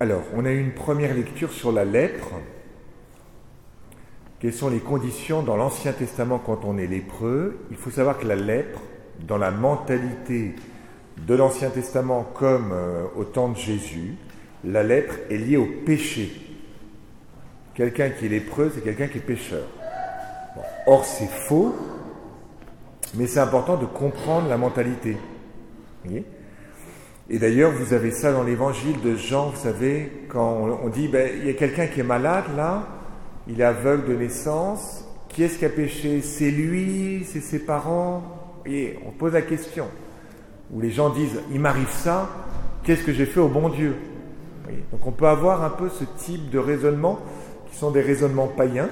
Alors, on a eu une première lecture sur la lèpre. Quelles sont les conditions dans l'Ancien Testament quand on est lépreux? Il faut savoir que la lèpre, dans la mentalité de l'Ancien Testament comme euh, au temps de Jésus, la lèpre est liée au péché. Quelqu'un qui est lépreux, c'est quelqu'un qui est pécheur. or, c'est faux, mais c'est important de comprendre la mentalité. Et d'ailleurs, vous avez ça dans l'évangile de Jean, vous savez, quand on, dit, ben, il y a quelqu'un qui est malade là, il est aveugle de naissance, qui est-ce qui a péché? C'est lui C'est ses parents? Et on pose la question. Où les gens disent, il m'arrive ça, qu'est-ce que j'ai fait au bon Dieu? Donc on peut avoir un peu ce type de raisonnement, qui sont des raisonnements païens,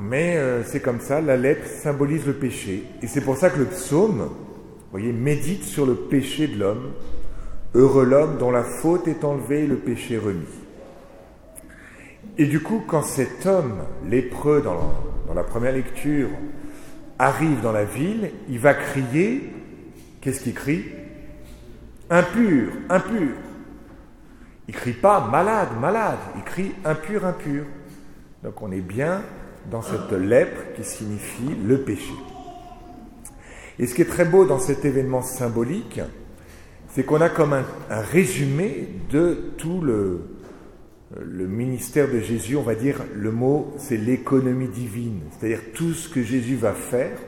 mais euh, c'est comme ça, la lettre symbolise le péché. Et c'est pour ça que le psaume, voyez, médite sur le péché de l'homme. Heureux l'homme dont la faute est enlevée, le péché remis. Et du coup, quand cet homme lépreux dans la, première lecture arrive dans la ville, il va crier, qu'est-ce qu'il crie? Impur, impur. Il crie pas malade, malade, il crie impur, impur. Donc on est bien dans cette lèpre qui signifie le péché. Et ce qui est très beau dans cet événement symbolique, c'est qu'on a comme un, résumé de tout le, ministère de Jésus, on va dire, le mot, c'est l'économie divine, c'est-à-dire tout ce que Jésus va faire,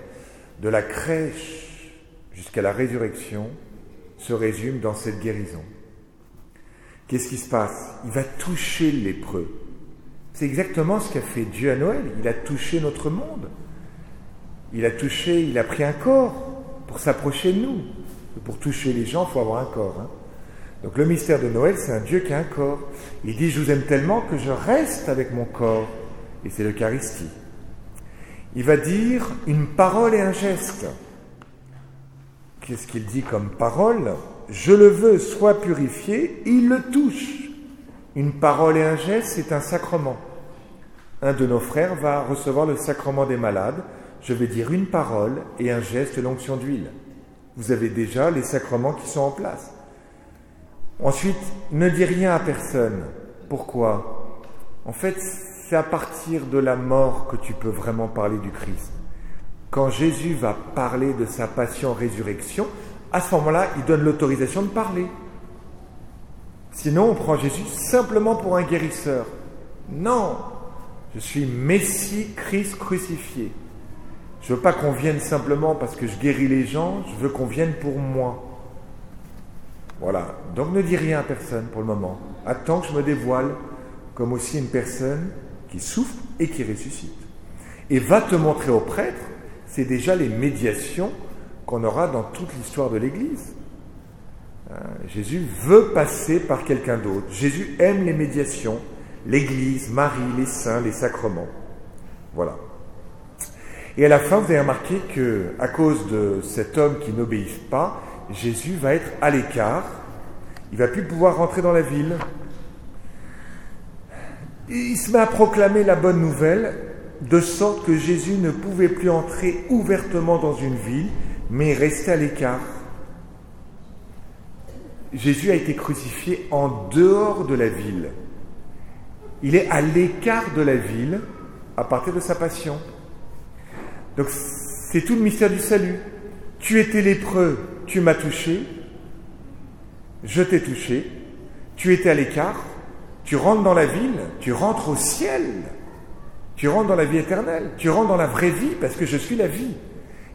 de la crèche jusqu'à la résurrection, se résume dans cette guérison. Qu'est-ce qui se passe? Il va toucher le lépreux. C'est exactement ce qu'a fait Dieu à Noël. Il a touché notre monde. Il a touché, il a pris un corps pour s'approcher de nous. Pour toucher les gens, il faut avoir un corps. Hein. Donc le mystère de Noël, c'est un Dieu qui a un corps. Il dit, je vous aime tellement que je reste avec mon corps. Et c'est l'Eucharistie. Il va dire une parole et un geste. Qu'est-ce qu'il dit comme parole? Je le veux, soit purifié. Il le touche. Une parole et un geste, c'est un sacrement. Un de nos frères va recevoir le sacrement des malades. Je vais dire une parole et un geste, l'onction d'huile. Vous avez déjà les sacrements qui sont en place. Ensuite, ne dis rien à personne. Pourquoi? En fait, c'est à partir de la mort que tu peux vraiment parler du Christ. Quand Jésus va parler de sa passion-résurrection, à ce moment-là, il donne l'autorisation de parler. Sinon, on prend Jésus simplement pour un guérisseur. Non, je suis Messie, Christ crucifié. Je veux pas qu'on vienne simplement parce que je guéris les gens, je veux qu'on vienne pour moi. Voilà. Donc ne dis rien à personne pour le moment. Attends que je me dévoile comme aussi une personne qui souffre et qui ressuscite. Et va te montrer au prêtre, c'est déjà les médiations qu'on aura dans toute l'histoire de l'Église. Euh, Jésus veut passer par quelqu'un d'autre. Jésus aime les médiations, l'Église, Marie, les saints, les sacrements. Voilà. Et à la fin, vous avez remarqué que, à cause de cet homme qui n'obéit pas, Jésus va être à l'écart. Il va plus pouvoir rentrer dans la ville. il se met à proclamer la bonne nouvelle, de sorte que Jésus ne pouvait plus entrer ouvertement dans une ville, mais rester à l'écart. Jésus a été crucifié en dehors de la ville. Il est à l'écart de la ville à partir de sa passion. Donc c'est tout le mystère du salut. Tu étais lépreux, tu m'as touché, je t'ai touché, tu étais à l'écart, tu rentres dans la ville, tu rentres au ciel, tu rentres dans la vie éternelle, tu rentres dans la vraie vie parce que je suis la vie.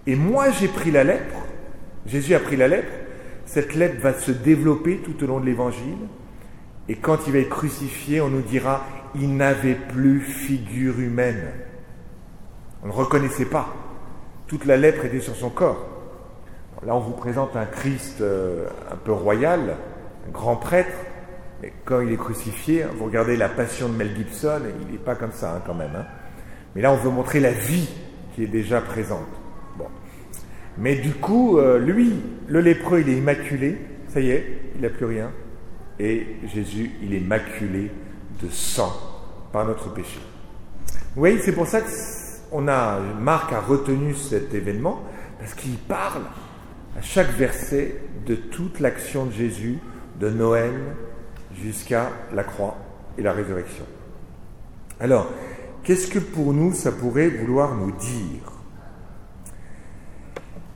Et moi j'ai pris la lèpre, Jésus a pris la lèpre, cette lettre va se développer tout au long de l'évangile. Et quand il va être crucifié, on nous dira, il n'avait plus figure humaine. On ne reconnaissait pas. Toute la lèpre était sur son corps. Là, on vous présente un Christ euh, un peu royal, un grand prêtre. Mais quand il est crucifié, vous regardez la passion de Mel Gibson, il n'est pas comme ça hein, quand même. Hein. Mais là, on veut montrer la vie qui est déjà présente. Mais du coup, euh, lui, le lépreux, il est immaculé, ça y est, il n'a plus rien. Et Jésus, il est maculé de sang par notre péché. Oui, c'est pour ça que on a, Marc a retenu cet événement, parce qu'il parle à chaque verset de toute l'action de Jésus, de Noël jusqu'à la croix et la résurrection. Alors, qu'est-ce que pour nous ça pourrait vouloir nous dire?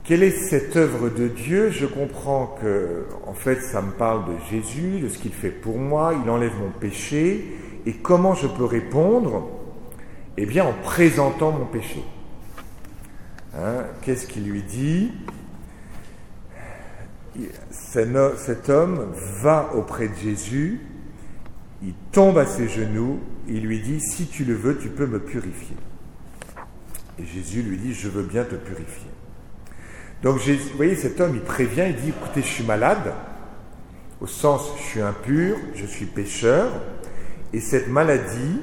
Quelle est cette œuvre de Dieu? Je comprends que, en fait, ça me parle de Jésus, de ce qu'il fait pour moi, il enlève mon péché, et comment je peux répondre? Eh bien, en présentant mon péché. Hein, qu'est-ce qu'il lui dit? Cet homme va auprès de Jésus, il tombe à ses genoux, il lui dit, si tu le veux, tu peux me purifier. Et Jésus lui dit, je veux bien te purifier. Donc, vous voyez, cet homme, il prévient, il dit, écoutez, je suis malade, au sens, je suis impur, je suis pécheur, et cette maladie,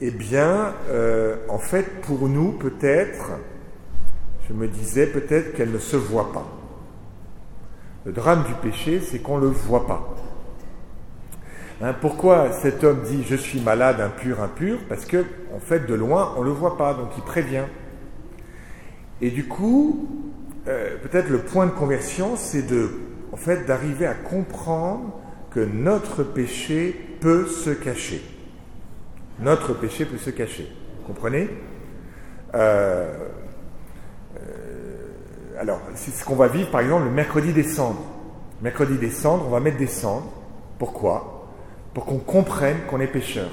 eh bien, euh, en fait, pour nous, peut-être, je me disais peut-être qu'elle ne se voit pas. Le drame du péché, c'est qu'on ne le voit pas. Hein, pourquoi cet homme dit je suis malade, impur, impur? Parce que, en fait, de loin, on ne le voit pas, donc il prévient. Et du coup, euh, peut-être le point de conversion, c'est de, en fait, d'arriver à comprendre que notre péché peut se cacher. Notre péché peut se cacher. Comprenez euh, alors, c'est ce qu'on va vivre par exemple le mercredi des cendres. Mercredi des cendres, on va mettre des cendres. Pourquoi? Pour qu'on comprenne qu'on est pécheur.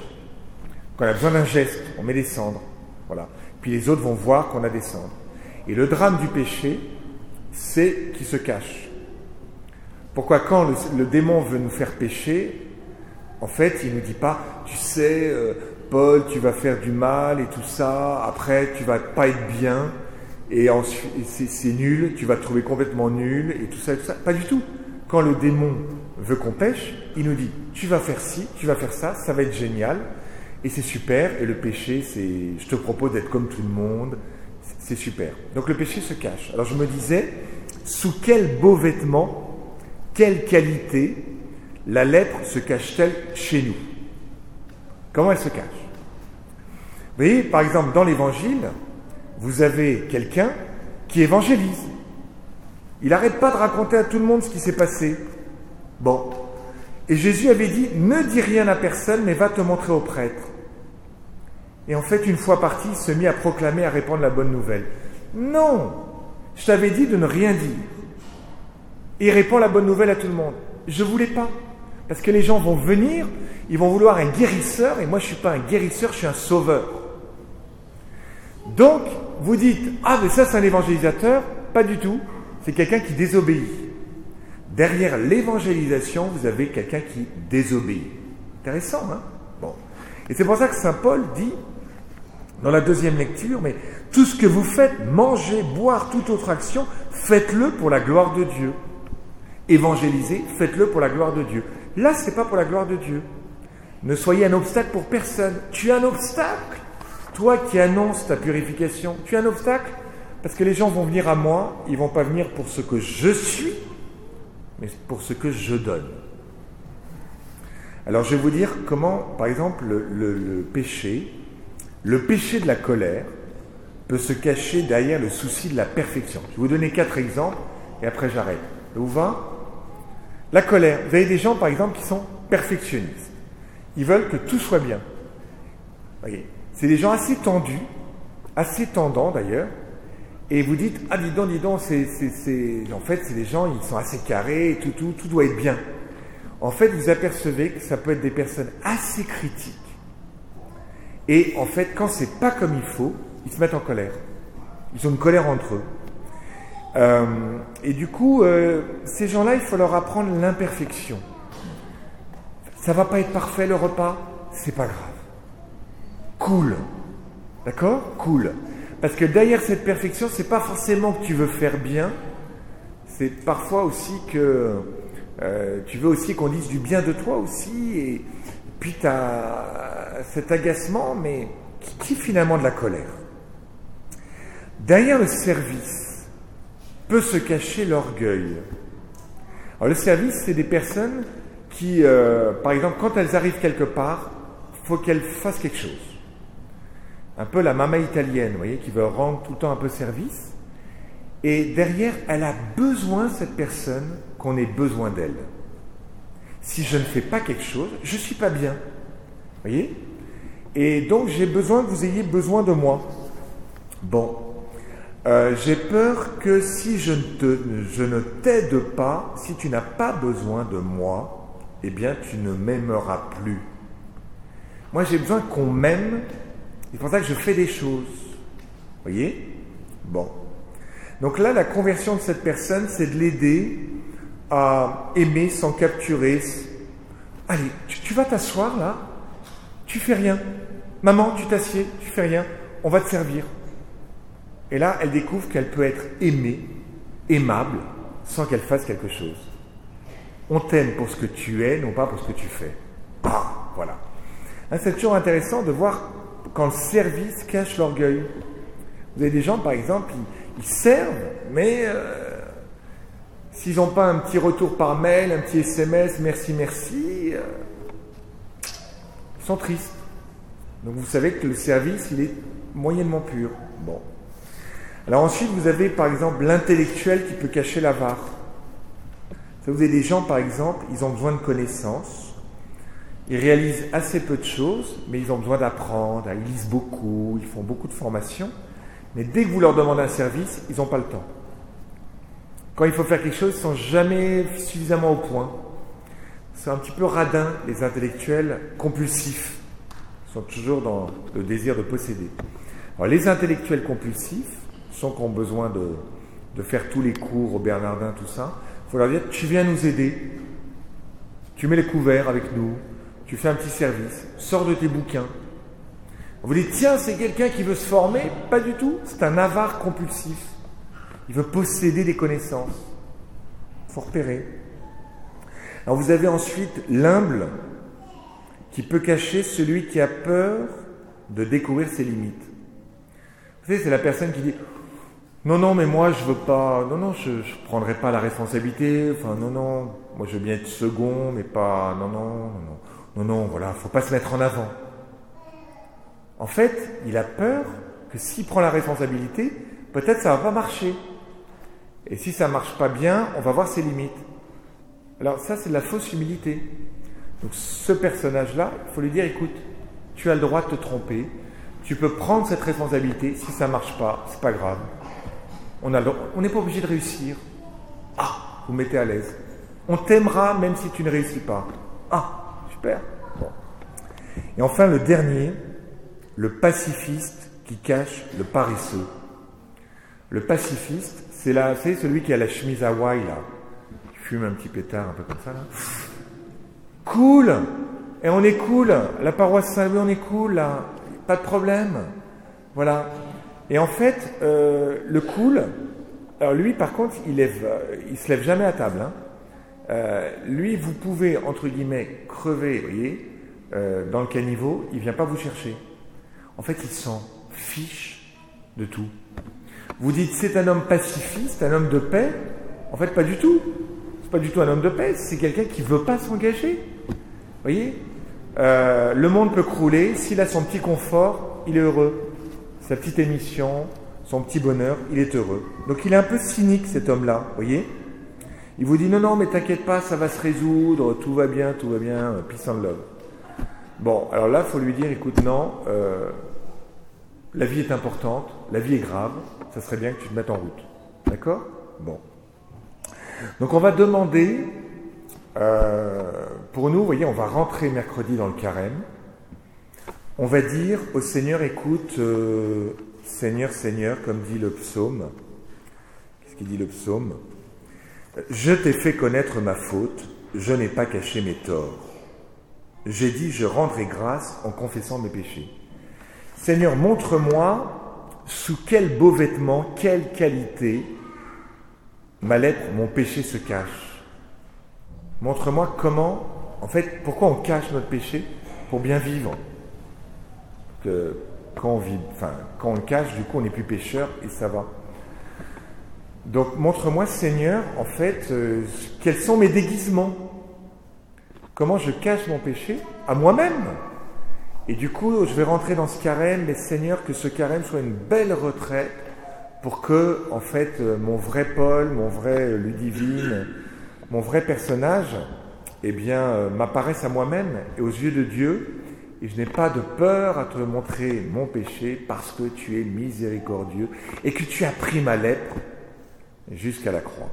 Qu'on a besoin d'un geste, on met des cendres. Voilà. Puis les autres vont voir qu'on a des cendres. Et le drame du péché, c'est qu'il se cache. Pourquoi quand le, démon veut nous faire pécher, en fait, il ne nous dit pas, tu sais, euh, Paul, tu vas faire du mal et tout ça, après tu vas pas être bien et c'est nul, tu vas te trouver complètement nul, et tout ça, et tout ça. Pas du tout. Quand le démon veut qu'on pêche, il nous dit, tu vas faire ci, tu vas faire ça, ça va être génial, et c'est super, et le péché, c'est, je te propose d'être comme tout le monde, c'est super. Donc le péché se cache. Alors je me disais, sous quel beau vêtement, quelle qualité la lèpre se cache-t-elle chez nous? Comment elle se cache? Vous voyez, par exemple, dans l'évangile, vous avez quelqu'un qui évangélise. Il n'arrête pas de raconter à tout le monde ce qui s'est passé. Bon. Et Jésus avait dit, ne dis rien à personne, mais va te montrer au prêtre. Et en fait, une fois parti, il se mit à proclamer, à répandre la bonne nouvelle. Non, je t'avais dit de ne rien dire. Et il répand la bonne nouvelle à tout le monde. Je ne voulais pas. Parce que les gens vont venir, ils vont vouloir un guérisseur, et moi je ne suis pas un guérisseur, je suis un sauveur. Donc, vous dites, ah mais ça c'est un évangélisateur Pas du tout, c'est quelqu'un qui désobéit. Derrière l'évangélisation, vous avez quelqu'un qui désobéit. Intéressant, hein? Bon. Et c'est pour ça que Saint Paul dit, dans la deuxième lecture, mais tout ce que vous faites, manger, boire, toute autre action, faites-le pour la gloire de Dieu. Évangélisez, faites-le pour la gloire de Dieu. Là, ce n'est pas pour la gloire de Dieu. Ne soyez un obstacle pour personne. Tu es un obstacle toi qui annonces ta purification, tu es un obstacle parce que les gens vont venir à moi, ils vont pas venir pour ce que je suis, mais pour ce que je donne. Alors je vais vous dire comment, par exemple, le, péché, le péché de la colère, peut se cacher derrière le souci de la perfection. Je vais vous donner quatre exemples et après j'arrête. Vous La colère. Vous avez des gens, par exemple, qui sont perfectionnistes. Ils veulent que tout soit bien. C'est des gens assez tendus, assez tendants d'ailleurs, et vous dites, ah dis donc, dis donc, en fait, c'est des gens, ils sont assez carrés, tout, tout, tout doit être bien. En fait, vous apercevez que ça peut être des personnes assez critiques. Et en fait, quand c'est pas comme il faut, ils se mettent en colère. Ils ont une colère entre eux. Euh, et du coup, euh, ces gens-là, il faut leur apprendre l'imperfection. Ça va pas être parfait le repas, c'est pas grave cool. D'accord? Cool. Parce que derrière cette perfection, c'est pas forcément que tu veux faire bien, c'est parfois aussi que euh, tu veux aussi qu'on dise du bien de toi aussi, et puis tu as cet agacement, mais qui, finalement de la colère. Derrière le service peut se cacher l'orgueil. Alors le service, c'est des personnes qui, euh, par exemple, quand elles arrivent quelque part, faut qu'elles fassent quelque chose un peu la maman italienne, vous voyez, qui veut rendre tout le temps un peu service. Et derrière, elle a besoin, cette personne, qu'on ait besoin d'elle. Si je ne fais pas quelque chose, je ne suis pas bien. voyez? Et donc j'ai besoin que vous ayez besoin de moi. Bon, euh, j'ai peur que si je ne, te, je ne t'aide pas, si tu n'as pas besoin de moi, eh bien tu ne m'aimeras plus. Moi j'ai besoin qu'on m'aime, c'est pour ça que je fais des choses. Voyez? Bon. Donc là, la conversion de cette personne, c'est de l'aider à aimer sans capturer. Allez, tu, vas t'asseoir là, tu fais rien. Maman, tu t'assieds, tu fais rien, on va te servir. Et là, elle découvre qu'elle peut être aimée, aimable, sans qu'elle fasse quelque chose. On t'aime pour ce que tu es, non pas pour ce que tu fais. Ah, voilà. Hein, c'est toujours intéressant de voir quand le service cache l'orgueil. Vous avez des gens, par exemple, ils, servent, mais euh, s'ils n'ont pas un petit retour par mail, un petit SMS, merci, merci, euh, ils sont tristes. Donc vous savez que le service, il est moyennement pur. Bon. Alors ensuite, vous avez par exemple l'intellectuel qui peut cacher l'avare. Vous avez des gens, par exemple, ils ont besoin de connaissances, ils réalisent assez peu de choses, mais ils ont besoin d'apprendre, ils lisent beaucoup, ils font beaucoup de formations, mais dès que vous leur demandez un service, ils n'ont pas le temps. Quand il faut faire quelque chose, ils ne sont jamais suffisamment au point. C'est un petit peu radin, les intellectuels compulsifs. Ils sont toujours dans le désir de posséder. Alors, les intellectuels compulsifs, sont qui ont besoin de, faire tous les cours au Bernardin, tout ça, il faut leur dire, tu viens nous aider, tu mets les couverts avec nous, tu fais un petit service, sors de tes bouquins, vous dites, tiens, c'est quelqu'un qui veut se former Pas du tout. C'est un avare compulsif. Il veut posséder des connaissances. Il faut repérer. Alors vous avez ensuite l'humble qui peut cacher celui qui a peur de découvrir ses limites. Vous savez, c'est la personne qui dit Non, non, mais moi je veux pas, non, non, je ne prendrai pas la responsabilité, enfin, non, non, moi je veux bien être second, mais pas, non, non, non, non, non, non, voilà, faut pas se mettre en avant. En fait, il a peur que s'il prend la responsabilité, peut-être ça va pas marcher. Et si ça marche pas bien, on va voir ses limites. Alors ça, c'est de la fausse humilité. Donc ce personnage-là, il faut lui dire, écoute, tu as le droit de te tromper, tu peux prendre cette responsabilité, si ça marche pas, c'est pas grave. On n'est pas obligé de réussir. Ah, vous mettez à l'aise. On t'aimera même si tu ne réussis pas. Ah, super. Bon. Et enfin, le dernier, le pacifiste qui cache le paresseux. Le pacifiste, c'est là, celui qui a la chemise Hawaï là, qui fume un petit pétard un peu comme ça là. Cool Et on est cool La paroisse Saint-Louis, on est cool là, pas de problème. Voilà. Et en fait, euh, le cool, alors lui par contre, il euh, se lève jamais à table. Hein. Euh, lui, vous pouvez entre guillemets crever, vous voyez, dans le caniveau, il vient pas vous chercher. En fait, il s'en fiche de tout. Vous dites c'est un homme pacifiste, un homme de paix. En fait, pas du tout. C'est pas du tout un homme de paix. C'est quelqu'un qui veut pas s'engager. Vous voyez? Le monde peut crouler. S'il a son petit confort, il est heureux. Sa petite émission, son petit bonheur, il est heureux. Donc il est un peu cynique cet homme-là. Vous voyez Il vous dit non, non, mais t'inquiète pas, ça va se résoudre, tout va bien, tout va bien, peace and love. Bon, alors là, il faut lui dire écoute, non. Euh, la vie est importante, la vie est grave, ça serait bien que tu te mettes en route. D'accord? Bon. Donc on va demander, euh, pour nous, vous voyez, on va rentrer mercredi dans le carême. On va dire au Seigneur, écoute, euh, Seigneur, Seigneur, comme dit le psaume. Qu'est-ce qu'il dit le psaume? Je t'ai fait connaître ma faute, je n'ai pas caché mes torts. J'ai dit, je rendrai grâce en confessant mes péchés. Seigneur, montre-moi sous quel beau vêtement, quelle qualité ma lettre, mon péché se cache. Montre-moi comment, en fait, pourquoi on cache notre péché Pour bien vivre. Quand on le cache, du coup, on n'est plus pécheur et ça va. Donc, montre-moi, Seigneur, en fait, euh, quels sont mes déguisements Comment je cache mon péché à moi-même et du coup, je vais rentrer dans ce carême, mais Seigneur, que ce carême soit une belle retraite pour que, en fait, euh, mon vrai Paul, mon vrai Ludivine, mon vrai personnage eh bien, euh, m'apparaissent à moi-même et aux yeux de Dieu, et je n'ai pas de peur à te montrer mon péché parce que tu es miséricordieux et que tu as pris ma lèpre jusqu'à la croix.